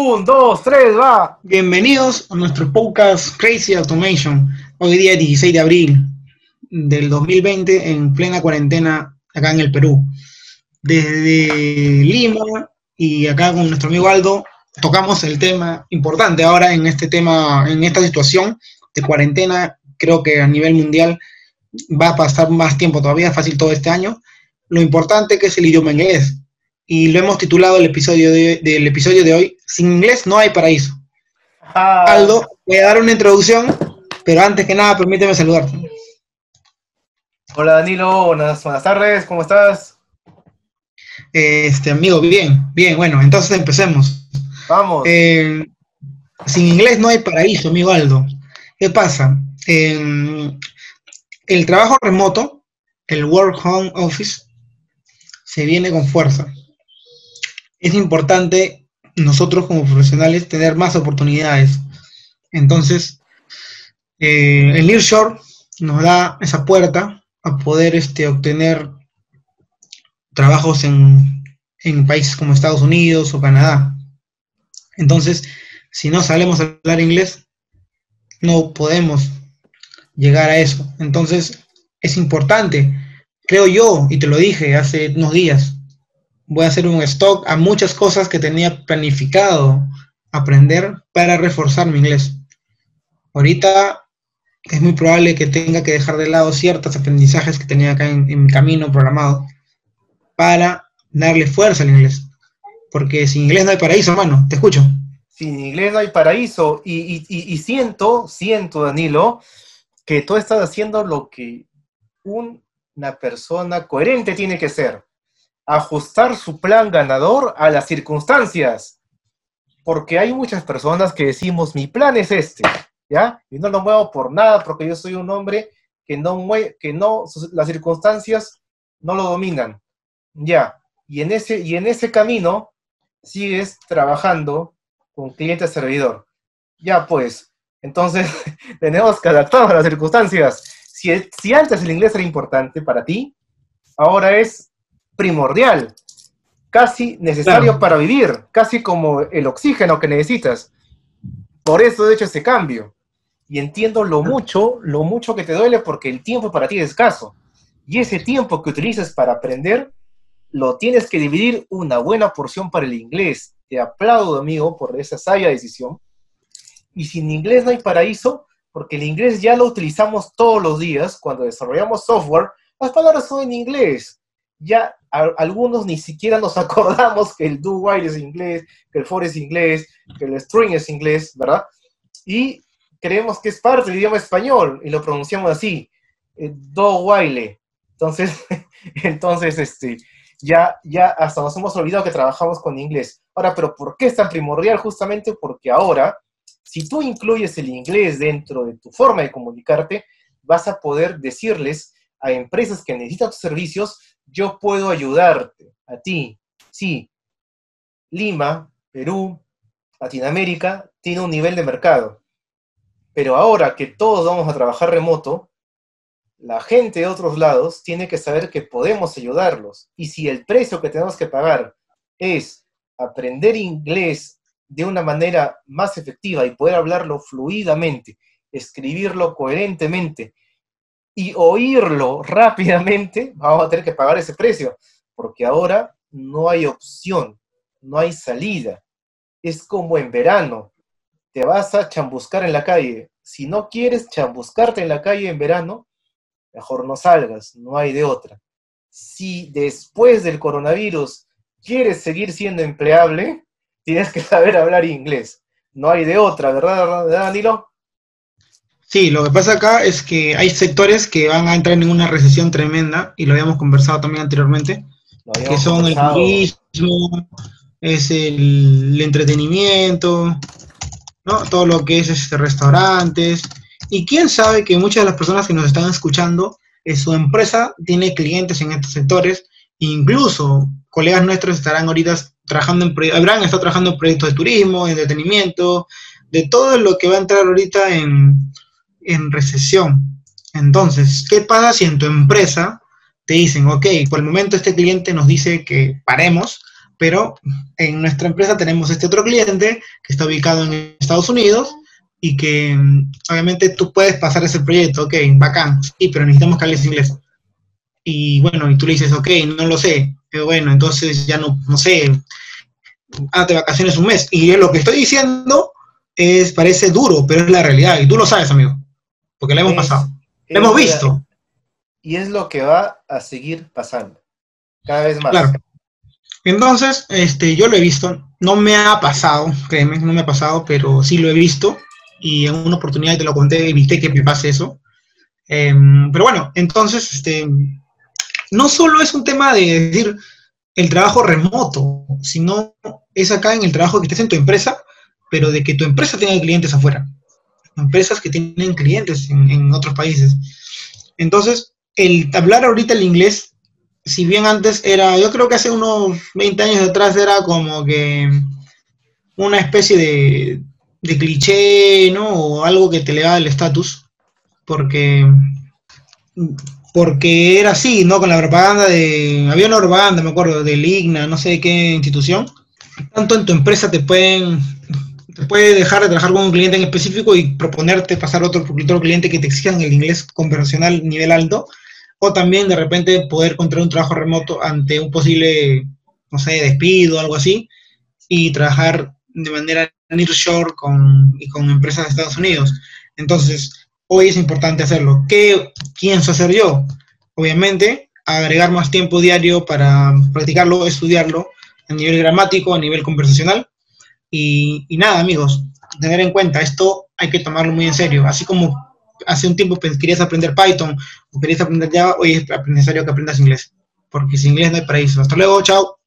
Un, dos, tres, va. Bienvenidos a nuestro podcast Crazy Automation. Hoy día 16 de abril del 2020 en plena cuarentena acá en el Perú. Desde Lima y acá con nuestro amigo Aldo tocamos el tema importante ahora en este tema, en esta situación de cuarentena. Creo que a nivel mundial va a pasar más tiempo todavía, fácil todo este año. Lo importante que es el idioma inglés y lo hemos titulado el episodio del episodio de hoy, Sin inglés no hay paraíso. Ah. Aldo, voy a dar una introducción, pero antes que nada, permíteme saludarte. Hola Danilo, buenas, tardes, ¿cómo estás? Este amigo, bien, bien, bueno, entonces empecemos. Vamos. Eh, sin inglés no hay paraíso, amigo Aldo. ¿Qué pasa? el trabajo remoto, el Work Home Office, se viene con fuerza es importante nosotros como profesionales tener más oportunidades. Entonces, eh, el Nearshore nos da esa puerta a poder este, obtener trabajos en, en países como Estados Unidos o Canadá. Entonces, si no sabemos hablar inglés, no podemos llegar a eso. Entonces, es importante, creo yo, y te lo dije hace unos días, voy a hacer un stock a muchas cosas que tenía planificado aprender para reforzar mi inglés. Ahorita es muy probable que tenga que dejar de lado ciertos aprendizajes que tenía acá en, mi camino programado para darle fuerza al inglés. Porque sin inglés no hay paraíso, hermano. Te escucho. Sin inglés no hay paraíso. Y, siento, siento, Danilo, que tú estás haciendo lo que una persona coherente tiene que ser ajustar su plan ganador a las circunstancias. Porque hay muchas personas que decimos, mi plan es este, ¿ya? Y no lo muevo por nada porque yo soy un hombre que no, que no las circunstancias no lo dominan, ¿ya? Y en ese, y en ese camino sigues trabajando con cliente servidor. Ya pues, entonces tenemos que adaptarnos a las circunstancias. Si, si antes el inglés era importante para ti, ahora es primordial, casi necesario para vivir, casi como el oxígeno que necesitas. Por eso he hecho ese cambio. Y entiendo lo mucho, lo mucho que te duele porque el tiempo para ti es escaso. Y ese tiempo que utilizas para aprender, lo tienes que dividir una buena porción para el inglés. Te aplaudo, amigo, por esa sabia decisión. Y sin inglés no hay paraíso, porque el inglés ya lo utilizamos todos los días. Cuando desarrollamos software, las palabras son en inglés. Ya algunos ni siquiera nos acordamos que el do while es inglés, que el for es inglés, que el string es inglés, ¿verdad? Y creemos que es parte del idioma español y lo pronunciamos así, eh, do while. Entonces, entonces este, ya, ya hasta nos hemos olvidado que trabajamos con inglés. Ahora, pero ¿por qué es tan primordial? Justamente porque ahora, si tú incluyes el inglés dentro de tu forma de comunicarte, vas a poder decirles a empresas que necesitan tus servicios yo puedo ayudarte a ti. Sí, Lima, Perú, Latinoamérica tiene un nivel de mercado. Pero ahora que todos vamos a trabajar remoto, la gente de otros lados tiene que saber que podemos ayudarlos. Y si el precio que tenemos que pagar es aprender inglés de una manera más efectiva y poder hablarlo fluidamente, escribirlo coherentemente y oírlo rápidamente, vamos a tener que pagar ese precio, porque ahora no hay opción, no hay salida. Es como en verano, te vas a chambuscar en la calle. Si no quieres chambuscarte en la calle en verano, mejor no salgas, no hay de otra. Si después del coronavirus quieres seguir siendo empleable, tienes que saber hablar inglés. No hay de otra, ¿verdad, Danilo? Sí, lo que pasa acá es que hay sectores que van a entrar en una recesión tremenda, y lo habíamos conversado también anteriormente, que son el turismo, es el, entretenimiento, ¿no? todo lo que es este, restaurantes, y quién sabe que muchas de las personas que nos están escuchando, en su empresa tiene clientes en estos sectores, incluso colegas nuestros estarán ahorita trabajando en, habrán estado trabajando en proyectos de turismo, de entretenimiento, de todo lo que va a entrar ahorita en en recesión. Entonces, ¿qué pasa si en tu empresa te dicen, ok, por el momento este cliente nos dice que paremos, pero en nuestra empresa tenemos este otro cliente que está ubicado en Estados Unidos y que mm, obviamente tú puedes pasar ese proyecto, ok, bacán, sí, pero necesitamos que hables inglés. Y bueno, y tú le dices, ok, no lo sé, pero bueno, entonces ya no, no sé, hazte vacaciones un mes. Y lo que estoy diciendo es, parece duro, pero es la realidad, y tú lo sabes, amigo, porque lo hemos pasado, lo hemos visto. Y es lo que va a seguir pasando, cada vez más. Claro. Entonces, este, yo lo he visto, no me ha pasado, créeme, no me ha pasado, pero sí lo he visto y en una oportunidad te lo conté, evité que me pase eso. Em, pero bueno, entonces, este, no solo es un tema de decir el trabajo remoto, sino es acá en el trabajo que estés en tu empresa, pero de que tu empresa tenga clientes afuera. Empresas que tienen clientes en, otros países. Entonces, el hablar ahorita el inglés si bien antes era, yo creo que hace unos 20 años atrás era como que una especie de, cliché, ¿no? O algo que te le da el estatus, porque, porque era así, ¿no? Con la propaganda de, había una propaganda, me acuerdo, del IGNA, no sé de qué institución, tanto en tu empresa te pueden, puede dejar de trabajar con un cliente en específico y proponerte pasar otro, otro cliente que te exijan el inglés conversacional nivel alto, o también de repente poder encontrar un trabajo remoto ante un posible, no sé, despido o algo así, y trabajar de manera nearshore con, y con empresas de Estados Unidos. Entonces, hoy es importante hacerlo. ¿Qué pienso hacer yo? Obviamente, agregar más tiempo diario para practicarlo, estudiarlo a nivel gramático, a nivel conversacional. Y, nada, amigos, tener en cuenta, esto hay que tomarlo muy en serio. Así como hace un tiempo querías aprender Python o querías aprender Java, hoy es necesario que aprendas inglés, porque sin inglés no hay paraíso. Hasta luego, chao.